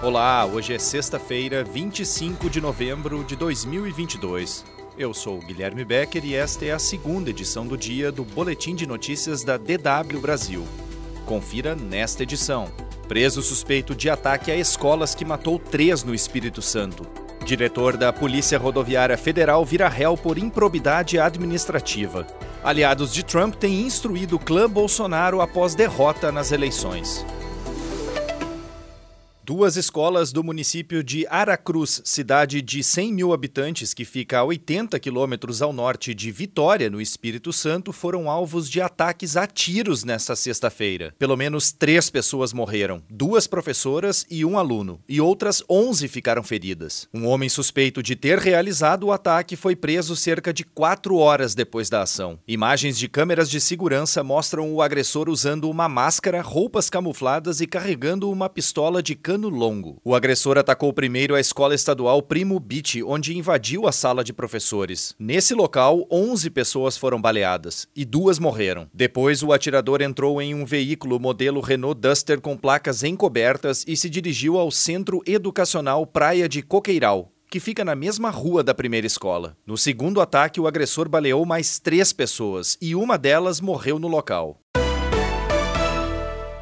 Olá, hoje é sexta-feira, 25 de novembro de 2022. Eu sou Guilherme Becker e esta é a segunda edição do dia do Boletim de Notícias da DW Brasil. Confira nesta edição. Preso suspeito de ataque a escolas que matou três no Espírito Santo. Diretor da Polícia Rodoviária Federal vira réu por improbidade administrativa. Aliados de Trump têm instruído o clã Bolsonaro após derrota nas eleições. Duas escolas do município de Aracruz, cidade de 100 mil habitantes que fica a 80 quilômetros ao norte de Vitória, no Espírito Santo, foram alvos de ataques a tiros nesta sexta-feira. Pelo menos três pessoas morreram, duas professoras e um aluno, e outras 11 ficaram feridas. Um homem suspeito de ter realizado o ataque foi preso cerca de quatro horas depois da ação. Imagens de câmeras de segurança mostram o agressor usando uma máscara, roupas camufladas e carregando uma pistola de cano cano longo. O agressor atacou primeiro a escola estadual Primo Beach, onde invadiu a sala de professores. Nesse local, 11 pessoas foram baleadas e duas morreram. Depois, o atirador entrou em um veículo modelo Renault Duster com placas encobertas e se dirigiu ao Centro Educacional Praia de Coqueiral, que fica na mesma rua da primeira escola. No segundo ataque, o agressor baleou mais três pessoas e uma delas morreu no local.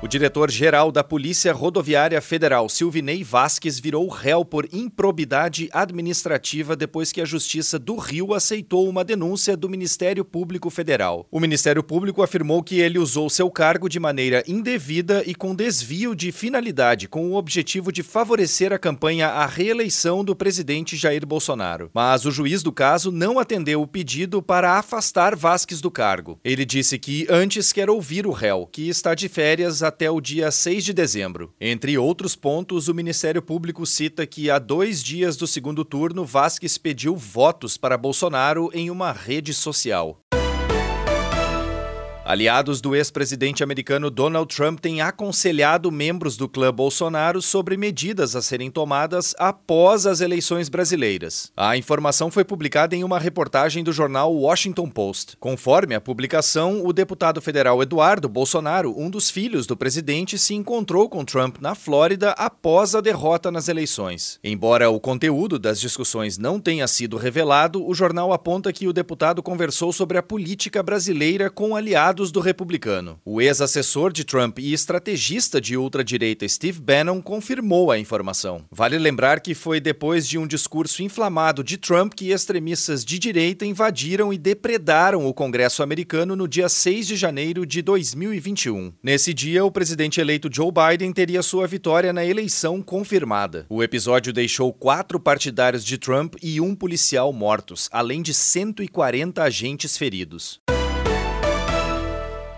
O diretor-geral da Polícia Rodoviária Federal, Silvinei Vasques, virou réu por improbidade administrativa depois que a Justiça do Rio aceitou uma denúncia do Ministério Público Federal. O Ministério Público afirmou que ele usou seu cargo de maneira indevida e com desvio de finalidade, com o objetivo de favorecer a campanha à reeleição do presidente Jair Bolsonaro. Mas o juiz do caso não atendeu o pedido para afastar Vasques do cargo. Ele disse que antes quer ouvir o réu, que está de férias até o dia 6 de dezembro. Entre outros pontos, o Ministério Público cita que há dois dias do segundo turno, Vasquez pediu votos para Bolsonaro em uma rede social. Aliados do ex-presidente americano Donald Trump têm aconselhado membros do clã Bolsonaro sobre medidas a serem tomadas após as eleições brasileiras. A informação foi publicada em uma reportagem do jornal Washington Post. Conforme a publicação, o deputado federal Eduardo Bolsonaro, um dos filhos do presidente, se encontrou com Trump na Flórida após a derrota nas eleições. Embora o conteúdo das discussões não tenha sido revelado, o jornal aponta que o deputado conversou sobre a política brasileira com aliados aliados do republicano. O ex-assessor de Trump e estrategista de ultradireita Steve Bannon confirmou a informação. Vale lembrar que foi depois de um discurso inflamado de Trump que extremistas de direita invadiram e depredaram o Congresso americano no dia 6 de janeiro de 2021. Nesse dia, o presidente eleito Joe Biden teria sua vitória na eleição confirmada. O episódio deixou quatro partidários de Trump e um policial mortos, além de 140 agentes feridos.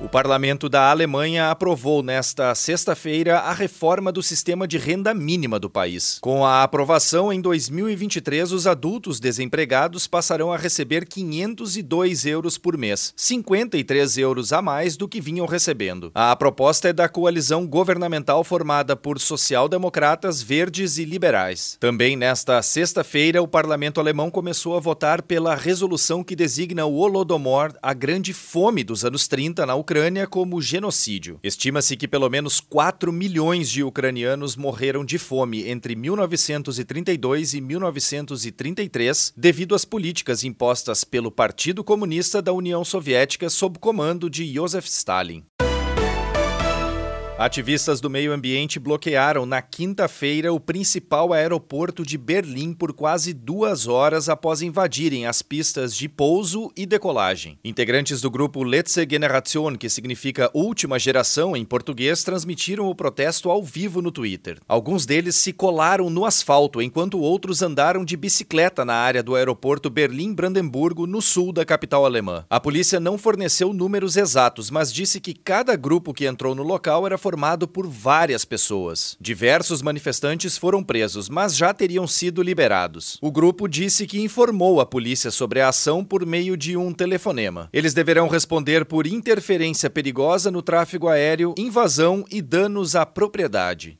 O parlamento da Alemanha aprovou nesta sexta-feira a reforma do sistema de renda mínima do país. Com a aprovação em 2023, os adultos desempregados passarão a receber 502 euros por mês, 53 euros a mais do que vinham recebendo. A proposta é da coalizão governamental formada por social-democratas, verdes e liberais. Também nesta sexta-feira, o parlamento alemão começou a votar pela resolução que designa o Holodomor, a grande fome dos anos 30 na Ucrânia Ucrânia como genocídio. Estima-se que pelo menos 4 milhões de ucranianos morreram de fome entre 1932 e 1933 devido às políticas impostas pelo Partido Comunista da União Soviética sob comando de Joseph Stalin. Ativistas do meio ambiente bloquearam na quinta-feira o principal aeroporto de Berlim por quase duas horas após invadirem as pistas de pouso e decolagem. Integrantes do grupo Letzte Generation, que significa última geração em português, transmitiram o protesto ao vivo no Twitter. Alguns deles se colaram no asfalto, enquanto outros andaram de bicicleta na área do aeroporto Berlim-Brandemburgo, no sul da capital alemã. A polícia não forneceu números exatos, mas disse que cada grupo que entrou no local era formado por várias pessoas. Diversos manifestantes foram presos, mas já teriam sido liberados. O grupo disse que informou a polícia sobre a ação por meio de um telefonema. Eles deverão responder por interferência perigosa no tráfego aéreo, invasão e danos à propriedade.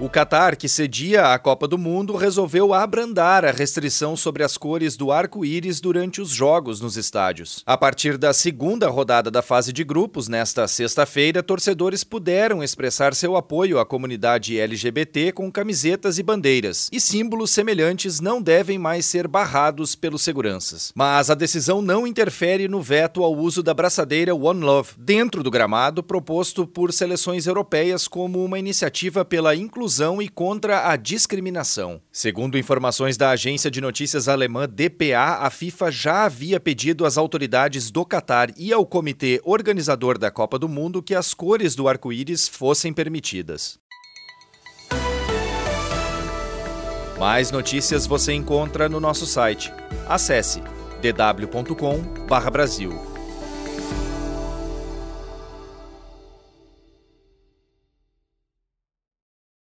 O Catar, que cedia a Copa do Mundo, resolveu abrandar a restrição sobre as cores do arco-íris durante os jogos nos estádios. A partir da segunda rodada da fase de grupos, nesta sexta-feira, torcedores puderam expressar seu apoio à comunidade LGBT com camisetas e bandeiras, e símbolos semelhantes não devem mais ser barrados pelos seguranças. Mas a decisão não interfere no veto ao uso da braçadeira One Love dentro do gramado proposto por seleções europeias como uma iniciativa pela inclusão inclusão e contra a discriminação. Segundo informações da agência de notícias alemã DPA, a FIFA já havia pedido às autoridades do Catar e ao comitê organizador da Copa do Mundo que as cores do arco-íris fossem permitidas. Mais notícias você encontra no nosso site. Acesse dw.com/brasil.